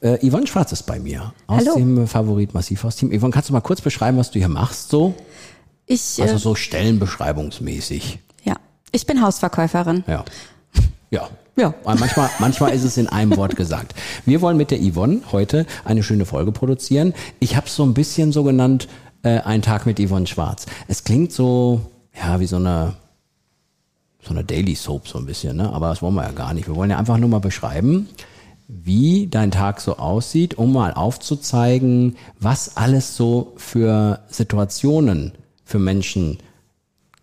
Äh, Yvonne Schwarz ist bei mir aus Hallo. dem Favorit Massivhaus-Team. Yvonne, kannst du mal kurz beschreiben, was du hier machst? So, Ich, also äh, so stellenbeschreibungsmäßig. ja, ich bin Hausverkäuferin. Ja. Ja. Ja. Manchmal, manchmal ist es in einem Wort gesagt. Wir wollen mit der Yvonne heute eine schöne Folge produzieren. Ich habe es so ein bisschen so genannt, äh, ein Tag mit Yvonne Schwarz. Es klingt so, ja, wie so eine, so eine Daily Soap so ein bisschen, ne? aber das wollen wir ja gar nicht. Wir wollen ja einfach nur mal beschreiben, wie dein Tag so aussieht, um mal aufzuzeigen, was alles so für Situationen für Menschen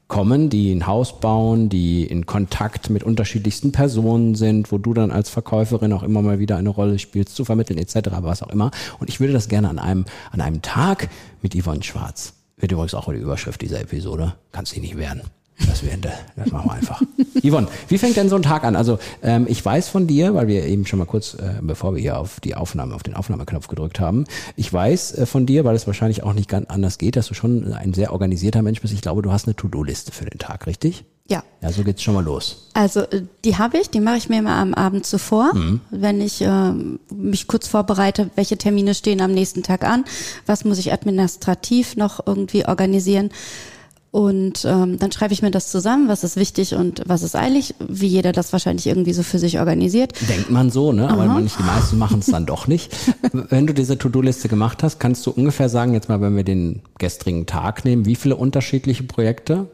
kommen, die ein Haus bauen, die in Kontakt mit unterschiedlichsten Personen sind, wo du dann als Verkäuferin auch immer mal wieder eine Rolle spielst, zu vermitteln etc., was auch immer. Und ich würde das gerne an einem, an einem Tag mit Yvonne Schwarz. Wird übrigens auch die Überschrift dieser Episode. Kannst dich nicht wehren. Das, werden, das machen wir einfach. Yvonne, wie fängt denn so ein Tag an? Also ähm, ich weiß von dir, weil wir eben schon mal kurz, äh, bevor wir hier auf die Aufnahme, auf den Aufnahmeknopf gedrückt haben, ich weiß äh, von dir, weil es wahrscheinlich auch nicht ganz anders geht, dass du schon ein sehr organisierter Mensch bist. Ich glaube, du hast eine To-Do-Liste für den Tag, richtig? Ja. Ja, so geht's schon mal los. Also äh, die habe ich, die mache ich mir immer am Abend zuvor, Mhm. wenn ich äh, mich kurz vorbereite, welche Termine stehen am nächsten Tag an, was muss ich administrativ noch irgendwie organisieren. Und ähm, dann schreibe ich mir das zusammen, was ist wichtig und was ist eilig, wie jeder das wahrscheinlich irgendwie so für sich organisiert. Denkt man so, ne? Aber manche, die meisten machen es dann doch nicht. Wenn du diese To-Do-Liste gemacht hast, kannst du ungefähr sagen, jetzt mal, wenn wir den gestrigen Tag nehmen, wie viele unterschiedliche Projekte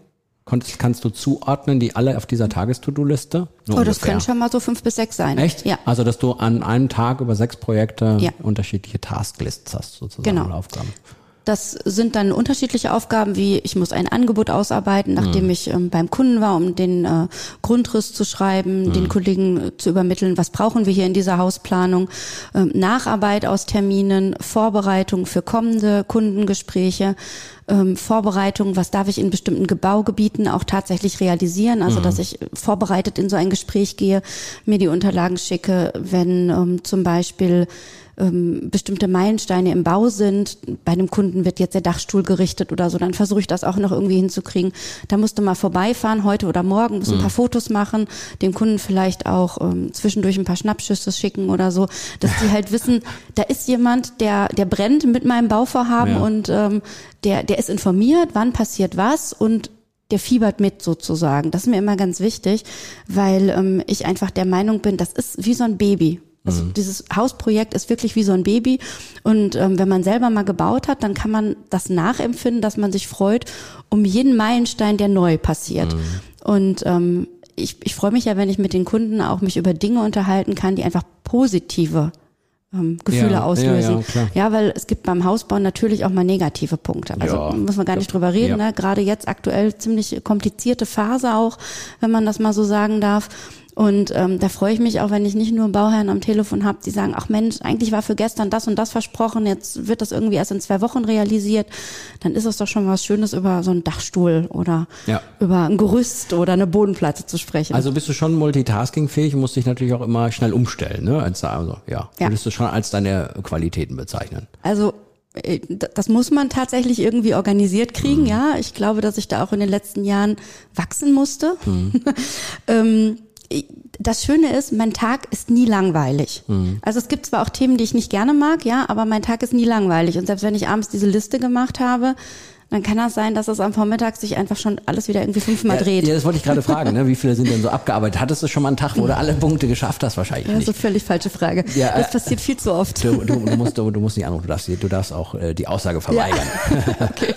konntest, kannst du zuordnen, die alle auf dieser Tages-To-Do-Liste? Oh, das ungefähr. können schon mal so fünf bis sechs sein. Echt? Ja. Also, dass du an einem Tag über sechs Projekte Ja. unterschiedliche Tasklists hast, sozusagen, Genau. Aufgaben. Das sind dann unterschiedliche Aufgaben, wie ich muss ein Angebot ausarbeiten, nachdem ich ähm, beim Kunden war, um den äh, Grundriss zu schreiben, den Kollegen äh, zu übermitteln, was brauchen wir hier in dieser Hausplanung, ähm, Nacharbeit aus Terminen, Vorbereitung für kommende Kundengespräche, ähm, Vorbereitung, was darf ich in bestimmten Gebaugebieten auch tatsächlich realisieren, also dass ich vorbereitet in so ein Gespräch gehe, mir die Unterlagen schicke, wenn ähm, zum Beispiel ähm, bestimmte Meilensteine im Bau sind. Bei einem Kunden wird jetzt der Dachstuhl gerichtet oder so, dann versuche ich das auch noch irgendwie hinzukriegen. Da musst du mal vorbeifahren, heute oder morgen, musst ein paar Fotos machen, dem Kunden vielleicht auch ähm, zwischendurch ein paar Schnappschüsse schicken oder so, dass die halt wissen, da ist jemand, der, der brennt mit meinem Bauvorhaben Ja. und ähm, der, der ist informiert, wann passiert was und der fiebert mit sozusagen. Das ist mir immer ganz wichtig, weil ähm, ich einfach der Meinung bin, das ist wie so ein Baby. Also dieses Hausprojekt ist wirklich wie so ein Baby. Und ähm, wenn man selber mal gebaut hat, dann kann man das nachempfinden, dass man sich freut um jeden Meilenstein, der neu passiert. Und ähm, ich, ich freue mich ja, wenn ich mit den Kunden auch mich über Dinge unterhalten kann, die einfach positive ähm, Gefühle Ja, ja, auslösen. ja, klar. Ja, weil es gibt beim Hausbau natürlich auch mal negative Punkte. Also Ja. muss man gar nicht drüber reden. Ja. Ne? Gerade jetzt aktuell ziemlich komplizierte Phase auch, wenn man das mal so sagen darf. Und ähm, da freue ich mich auch, wenn ich nicht nur Bauherren am Telefon habe, die sagen, ach Mensch, eigentlich war für gestern das und das versprochen, jetzt wird das irgendwie erst in zwei Wochen realisiert. Dann ist es doch schon was Schönes, über so einen Dachstuhl oder Ja. über ein Gerüst oder eine Bodenplatte zu sprechen. Also bist du schon multitaskingfähig und musst dich natürlich auch immer schnell umstellen, ne? Als, also, ja. Ja. Würdest du schon als deine Qualitäten bezeichnen? Also äh, das muss man tatsächlich irgendwie organisiert kriegen, ja. Ich glaube, dass ich da auch in den letzten Jahren wachsen musste. ähm, ich- das Schöne ist, mein Tag ist nie langweilig. Also es gibt zwar auch Themen, die ich nicht gerne mag, ja, aber mein Tag ist nie langweilig. Und selbst wenn ich abends diese Liste gemacht habe, dann kann das sein, dass es am Vormittag sich einfach schon alles wieder irgendwie fünfmal dreht. Ja, das wollte ich gerade fragen, ne? Wie viele sind denn so abgearbeitet? Hattest du schon mal einen Tag, wo du alle Punkte geschafft hast? Wahrscheinlich Ja, so nicht. völlig falsche Frage. Ja, das äh, passiert viel zu oft. Du, du, du, musst, du, du musst nicht anrufen, du darfst, du darfst auch äh, die Aussage verweigern. okay.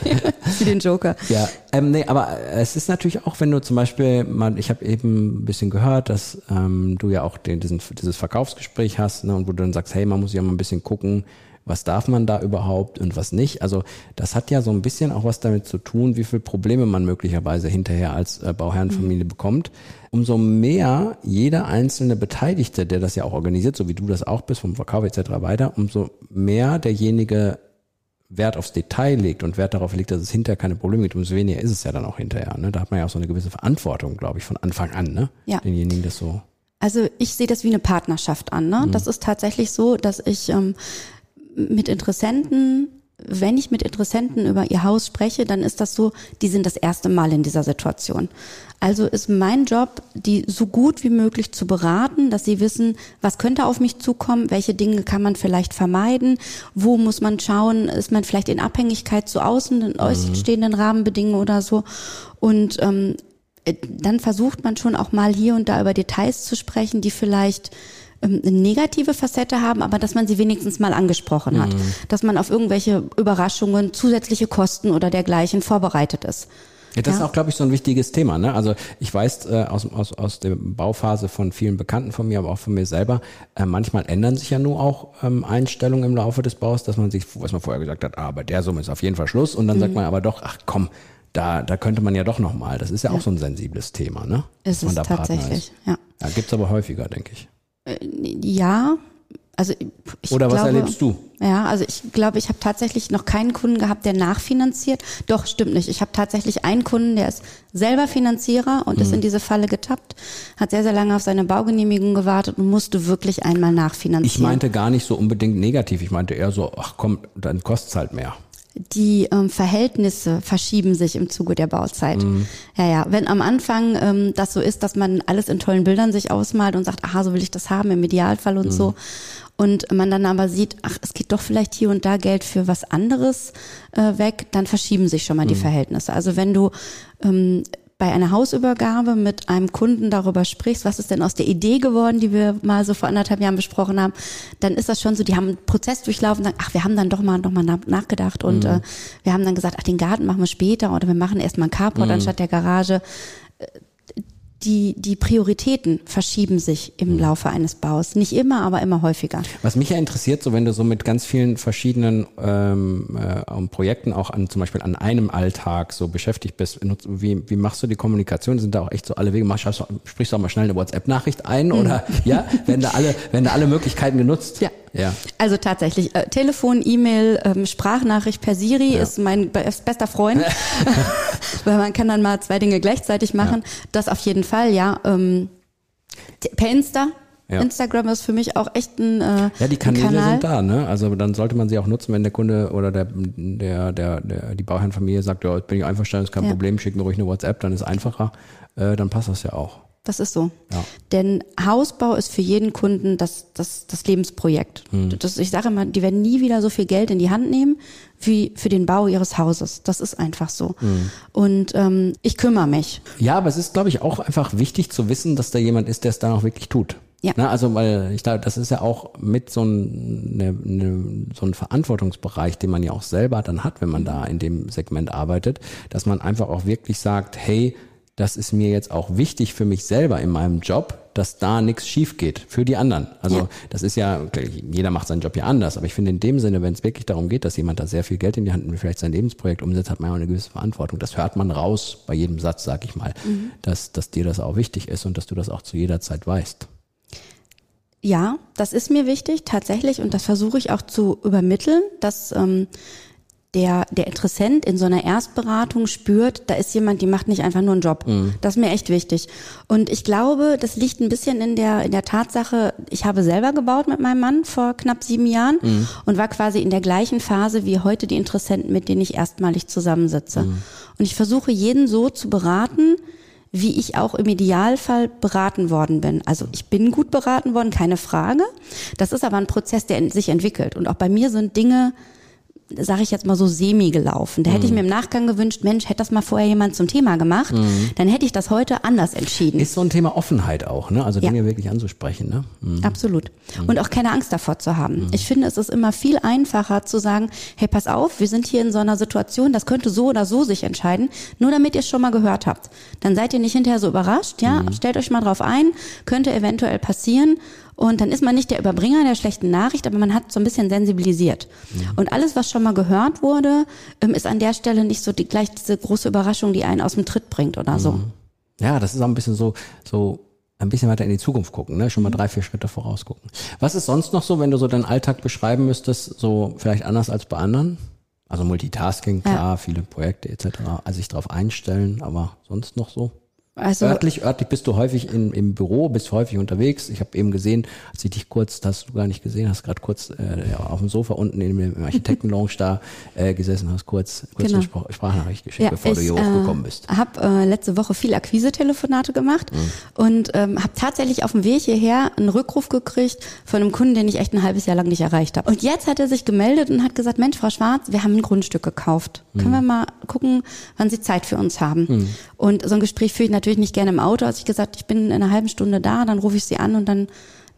Wie den Joker. Ja, ähm, nee, aber es ist natürlich auch, wenn du zum Beispiel mal, ich habe eben ein bisschen gehört, dass ähm, du ja auch den, diesen, dieses Verkaufsgespräch hast, ne, und wo du dann sagst, hey, man muss ja mal ein bisschen gucken, was darf man da überhaupt und was nicht. Also das hat ja so ein bisschen auch was damit zu tun, wie viele Probleme man möglicherweise hinterher als äh, Bauherrenfamilie mhm. bekommt. Umso mehr jeder einzelne Beteiligte, der das ja auch organisiert, so wie du das auch bist, vom Verkauf etc. weiter, umso mehr derjenige Wert aufs Detail legt und Wert darauf legt, dass es hinterher keine Probleme gibt, umso weniger ist es ja dann auch hinterher. Ne? Da hat man ja auch so eine gewisse Verantwortung, glaube ich, von Anfang an, ne? Ja. Denjenigen das so. Also ich sehe das wie eine Partnerschaft an. Ne? Mhm. Das ist tatsächlich so, dass ich ähm, mit Interessenten wenn ich mit Interessenten über ihr Haus spreche, dann ist das so, die sind das erste Mal in dieser Situation. Also ist mein Job, die so gut wie möglich zu beraten, dass sie wissen, was könnte auf mich zukommen, welche Dinge kann man vielleicht vermeiden, wo muss man schauen, ist man vielleicht in Abhängigkeit zu außen, mhm. stehenden Rahmenbedingungen oder so. Und ähm, äh, dann versucht man schon auch mal hier und da über Details zu sprechen, die vielleicht eine negative Facette haben, aber dass man sie wenigstens mal angesprochen hat, mhm. dass man auf irgendwelche Überraschungen, zusätzliche Kosten oder dergleichen vorbereitet ist. Ja, das ja. ist auch, glaube ich, so ein wichtiges Thema. Ne? Also ich weiß äh, aus, aus, aus der Bauphase von vielen Bekannten von mir, aber auch von mir selber, äh, manchmal ändern sich ja nur auch ähm, Einstellungen im Laufe des Baus, dass man sich, was man vorher gesagt hat, ah, bei der Summe ist auf jeden Fall Schluss und dann mhm. sagt man aber doch, ach komm, da, da könnte man ja doch nochmal. Das ist ja, ja, auch so ein sensibles Thema, ne? Ist es tatsächlich, ja. Ja, gibt's aber häufiger, denke ich. Ja, also ich Oder was glaube, erlebst du? Ja, also ich glaube, ich habe tatsächlich noch keinen Kunden gehabt, der nachfinanziert. Doch, stimmt nicht. Ich habe tatsächlich einen Kunden, der ist selber Finanzierer und mhm. ist in diese Falle getappt, hat sehr, sehr lange auf seine Baugenehmigung gewartet und musste wirklich einmal nachfinanzieren. Ich meinte gar nicht so unbedingt negativ. Ich meinte eher so, ach komm, dann kostet's halt mehr die ähm, Verhältnisse verschieben sich im Zuge der Bauzeit. Mhm. Ja, ja. Wenn am Anfang ähm, das so ist, dass man alles in tollen Bildern sich ausmalt und sagt, aha, so will ich das haben im Idealfall und mhm. so. Und man dann aber sieht, ach, es geht doch vielleicht hier und da Geld für was anderes äh, weg, dann verschieben sich schon mal mhm. die Verhältnisse. Also wenn du ähm, bei einer Hausübergabe mit einem Kunden darüber sprichst, was ist denn aus der Idee geworden, die wir mal so vor anderthalb Jahren besprochen haben, dann ist das schon so, die haben einen Prozess durchlaufen sagen, ach, wir haben dann doch mal noch mal nachgedacht und mhm. äh, wir haben dann gesagt, ach, den Garten machen wir später oder wir machen erstmal einen Carport mhm. anstatt der Garage die, die Prioritäten verschieben sich im mhm. Laufe eines Baus. Nicht immer, aber immer häufiger. Was mich ja interessiert, so wenn du so mit ganz vielen verschiedenen ähm, äh, Projekten auch an zum Beispiel an einem Alltag so beschäftigt bist, wie, wie machst du die Kommunikation? Sind da auch echt so alle Wege? Machst, sprichst du auch mal schnell eine WhatsApp-Nachricht ein mhm. oder ja, werden da alle, werden da alle Möglichkeiten genutzt? Ja. Ja. Also tatsächlich, äh, Telefon, E-Mail, ähm, Sprachnachricht per Siri ja. ist mein bester Freund, weil man kann dann mal zwei Dinge gleichzeitig machen. Ja. Das auf jeden Fall, ja. Ähm, per Insta, ja. Instagram ist für mich auch echt ein äh, Ja, die Kanäle sind da, ne? Also dann sollte man sie auch nutzen, wenn der Kunde oder der der der, der die Bauherrenfamilie sagt, ja, bin ich einverstanden, ist kein ja. Problem, schick mir ruhig eine WhatsApp, dann ist einfacher, äh, dann passt das ja auch. Das ist so. Ja. Denn Hausbau ist für jeden Kunden das, das, das Lebensprojekt. Hm. Das, ich sage immer, die werden nie wieder so viel Geld in die Hand nehmen wie für den Bau ihres Hauses. Das ist einfach so. Hm. Und ähm, ich kümmere mich. Ja, aber es ist, glaube ich, auch einfach wichtig zu wissen, dass da jemand ist, der es dann auch wirklich tut. Ja. Na, also, weil ich glaube, das ist ja auch mit so ein, ne, ne, so ein Verantwortungsbereich, den man ja auch selber dann hat, wenn man da in dem Segment arbeitet, dass man einfach auch wirklich sagt, hey, das ist mir jetzt auch wichtig für mich selber in meinem Job, dass da nichts schief geht für die anderen. Also ja. das ist ja, jeder macht seinen Job ja anders, aber ich finde in dem Sinne, wenn es wirklich darum geht, dass jemand da sehr viel Geld in die Hand nimmt, vielleicht sein Lebensprojekt umsetzt, hat man ja auch eine gewisse Verantwortung. Das hört man raus bei jedem Satz, sag ich mal, mhm. dass, dass dir das auch wichtig ist und dass du das auch zu jeder Zeit weißt. Ja, das ist mir wichtig tatsächlich und das versuche ich auch zu übermitteln, dass ähm, der, der Interessent in so einer Erstberatung spürt, da ist jemand, die macht nicht einfach nur einen Job. Mhm. Das ist mir echt wichtig. Und ich glaube, das liegt ein bisschen in der, in der Tatsache, ich habe selber gebaut mit meinem Mann vor knapp sieben Jahren mhm. und war quasi in der gleichen Phase wie heute die Interessenten, mit denen ich erstmalig zusammensitze. Mhm. Und ich versuche jeden so zu beraten, wie ich auch im Idealfall beraten worden bin. Also ich bin gut beraten worden, keine Frage. Das ist aber ein Prozess, der sich entwickelt. Und auch bei mir sind Dinge sage ich jetzt mal so semi gelaufen. Da hätte ich mhm. mir im Nachgang gewünscht, Mensch, hätte das mal vorher jemand zum Thema gemacht, mhm. dann hätte ich das heute anders entschieden. Ist so ein Thema Offenheit auch, ne? Also Dinge ja. wirklich anzusprechen, ne? Mhm. Absolut. Mhm. Und auch keine Angst davor zu haben. Mhm. Ich finde, es ist immer viel einfacher zu sagen, hey, pass auf, wir sind hier in so einer Situation, das könnte so oder so sich entscheiden, nur damit ihr es schon mal gehört habt. Dann seid ihr nicht hinterher so überrascht, ja? Mhm. Stellt euch mal drauf ein, könnte eventuell passieren Und dann ist man nicht der Überbringer der schlechten Nachricht, aber man hat so ein bisschen sensibilisiert. Mhm. Und alles, was schon mal gehört wurde, ähm, ist an der Stelle nicht so die, gleich diese große Überraschung, die einen aus dem Tritt bringt oder so. Mhm. Ja, das ist auch ein bisschen so, so ein bisschen weiter in die Zukunft gucken, ne? schon mal mhm. drei, vier Schritte vorausgucken. Was ist sonst noch so, wenn du so deinen Alltag beschreiben müsstest, so vielleicht anders als bei anderen? Also Multitasking, klar, ja. viele Projekte etc. Also sich darauf einstellen, aber sonst noch so? Also örtlich, örtlich bist du häufig in, im Büro, bist häufig unterwegs. Ich habe eben gesehen, als ich dich kurz, das hast du gar nicht gesehen, hast gerade kurz äh, auf dem Sofa unten in dem Architektenlounge da äh, gesessen, hast kurz, kurz genau. eine Sprach Sprachnachricht geschickt, ja, bevor ich, du hier äh, hochgekommen bist. Ich habe äh, letzte Woche viel Akquise-Telefonate gemacht mhm. und ähm, habe tatsächlich auf dem Weg hierher einen Rückruf gekriegt von einem Kunden, den ich echt ein halbes Jahr lang nicht erreicht habe. Und jetzt hat er sich gemeldet und hat gesagt, Mensch, Frau Schwarz, wir haben ein Grundstück gekauft. Mhm. Können wir mal gucken, wann Sie Zeit für uns haben? Mhm. Und so ein Gespräch führe ich natürlich nicht gerne im Auto. Als ich gesagt, ich bin in einer halben Stunde da, dann rufe ich sie an und dann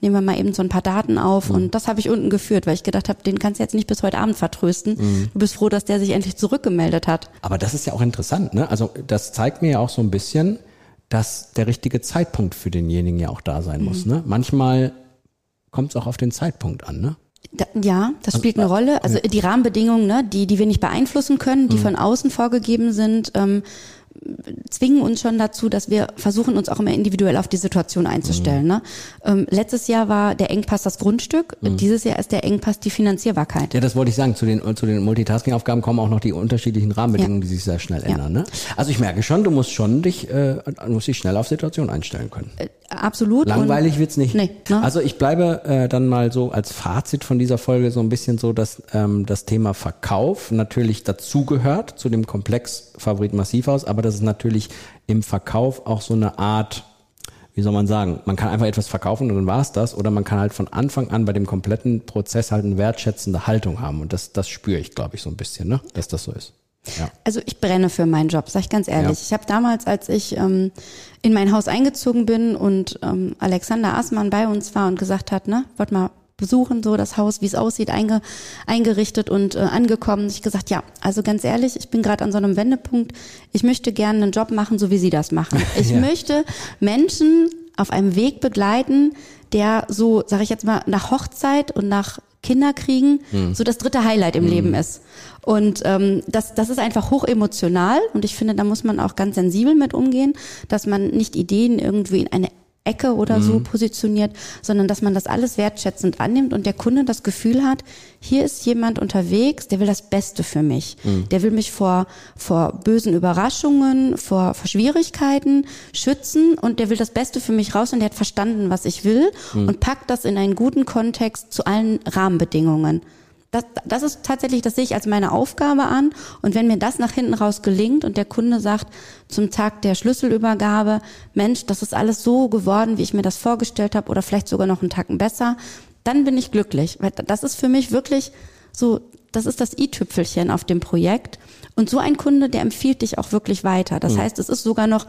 nehmen wir mal eben so ein paar Daten auf. Mhm. Und das habe ich unten geführt, weil ich gedacht habe, den kannst du jetzt nicht bis heute Abend vertrösten. Mhm. Du bist froh, dass der sich endlich zurückgemeldet hat. Aber das ist ja auch interessant, ne? Also das zeigt mir ja auch so ein bisschen, dass der richtige Zeitpunkt für denjenigen ja auch da sein mhm. muss. Ne? Manchmal kommt es auch auf den Zeitpunkt an, ne? Da, ja, das also, spielt eine Rolle. Also die Rahmenbedingungen, ne, die, die wir nicht beeinflussen können, die mhm. von außen vorgegeben sind, ähm, zwingen uns schon dazu, dass wir versuchen, uns auch immer individuell auf die Situation einzustellen. Mhm. Ne? Ähm, letztes Jahr war der Engpass das Grundstück, mhm. dieses Jahr ist der Engpass die Finanzierbarkeit. Ja, das wollte ich sagen. Zu den, zu den Multitasking-Aufgaben kommen auch noch die unterschiedlichen Rahmenbedingungen, ja. die sich sehr schnell ändern. Ja. Ne? Also ich merke schon, du musst schon dich, äh, musst dich schnell auf Situationen einstellen können. Absolut. Langweilig wird's nicht. Nee, ne? Also ich bleibe äh, dann mal so als Fazit von dieser Folge so ein bisschen so, dass ähm, das Thema Verkauf natürlich dazugehört zu dem Komplex Favorit Massivhaus, aber dass es natürlich im Verkauf auch so eine Art wie soll man sagen, man kann einfach etwas verkaufen und dann war es das, oder man kann halt von Anfang an bei dem kompletten Prozess halt eine wertschätzende Haltung haben. Und das, das spüre ich, glaube ich, so ein bisschen, ne? dass das so ist. Ja. Also ich brenne für meinen Job, sag ich ganz ehrlich. Ja. Ich habe damals, als ich ähm, in mein Haus eingezogen bin und ähm, Alexander Aßmann bei uns war und gesagt hat, ne, wollt mal besuchen, so das Haus, wie es aussieht, einge, eingerichtet und äh, angekommen. Ich gesagt, ja, also ganz ehrlich, ich bin gerade an so einem Wendepunkt. Ich möchte gerne einen Job machen, so wie Sie das machen. Ich ja. möchte Menschen auf einem Weg begleiten, der so, sage ich jetzt mal, nach Hochzeit und nach Kinderkriegen mhm. so das dritte Highlight im mhm. Leben ist. Und ähm, das, das ist einfach hoch emotional und ich finde, da muss man auch ganz sensibel mit umgehen, dass man nicht Ideen irgendwie in eine Ecke oder so mhm. positioniert, sondern dass man das alles wertschätzend annimmt und der Kunde das Gefühl hat, hier ist jemand unterwegs, der will das Beste für mich. Mhm. Der will mich vor, vor bösen Überraschungen, vor, vor Schwierigkeiten schützen und der will das Beste für mich raus und der hat verstanden, was ich will mhm. und packt das in einen guten Kontext zu allen Rahmenbedingungen das, das ist tatsächlich, das sehe ich als meine Aufgabe an. Und wenn mir das nach hinten raus gelingt und der Kunde sagt zum Tag der Schlüsselübergabe, Mensch, das ist alles so geworden, wie ich mir das vorgestellt habe oder vielleicht sogar noch einen Tacken besser, dann bin ich glücklich. Weil das ist für mich wirklich so, das ist das i-Tüpfelchen auf dem Projekt. Und so ein Kunde, der empfiehlt dich auch wirklich weiter. Das mhm. heißt, es ist sogar noch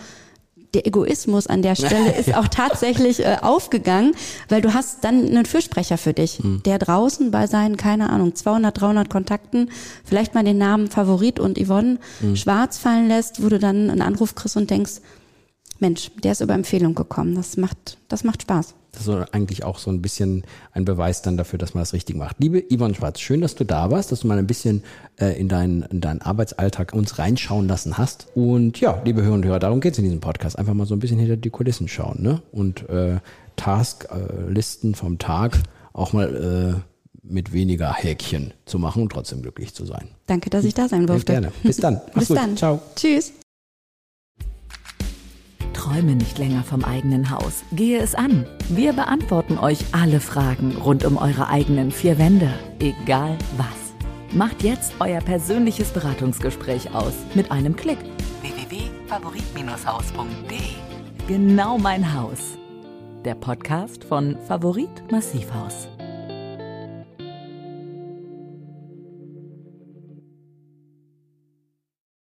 der Egoismus an der Stelle ist ja. auch tatsächlich äh, aufgegangen, weil du hast dann einen Fürsprecher für dich, mhm. der draußen bei seinen, keine Ahnung, 200, 300 Kontakten vielleicht mal den Namen Favorit und Yvonne mhm. schwarz fallen lässt, wo du dann einen Anruf kriegst und denkst, Mensch, der ist über Empfehlung gekommen. Das macht, das macht Spaß. Das ist eigentlich auch so ein bisschen ein Beweis dann dafür, dass man das richtig macht. Liebe Yvonne Schwarz, schön, dass du da warst, dass du mal ein bisschen äh, in, deinen, in deinen Arbeitsalltag uns reinschauen lassen hast. Und ja, liebe Hörer und Hörer, darum geht es in diesem Podcast. Einfach mal so ein bisschen hinter die Kulissen schauen ne? und äh, Tasklisten äh, vom Tag auch mal äh, mit weniger Häkchen zu machen und trotzdem glücklich zu sein. Danke, dass ich da sein durfte. Gerne. Bis dann. Bis gut. dann. Ciao. Tschüss. Träume nicht länger vom eigenen Haus. Gehe es an. Wir beantworten euch alle Fragen rund um eure eigenen vier Wände. Egal was. Macht jetzt euer persönliches Beratungsgespräch aus mit einem Klick. www.favorit-haus.de Genau mein Haus. Der Podcast von Favorit Massivhaus.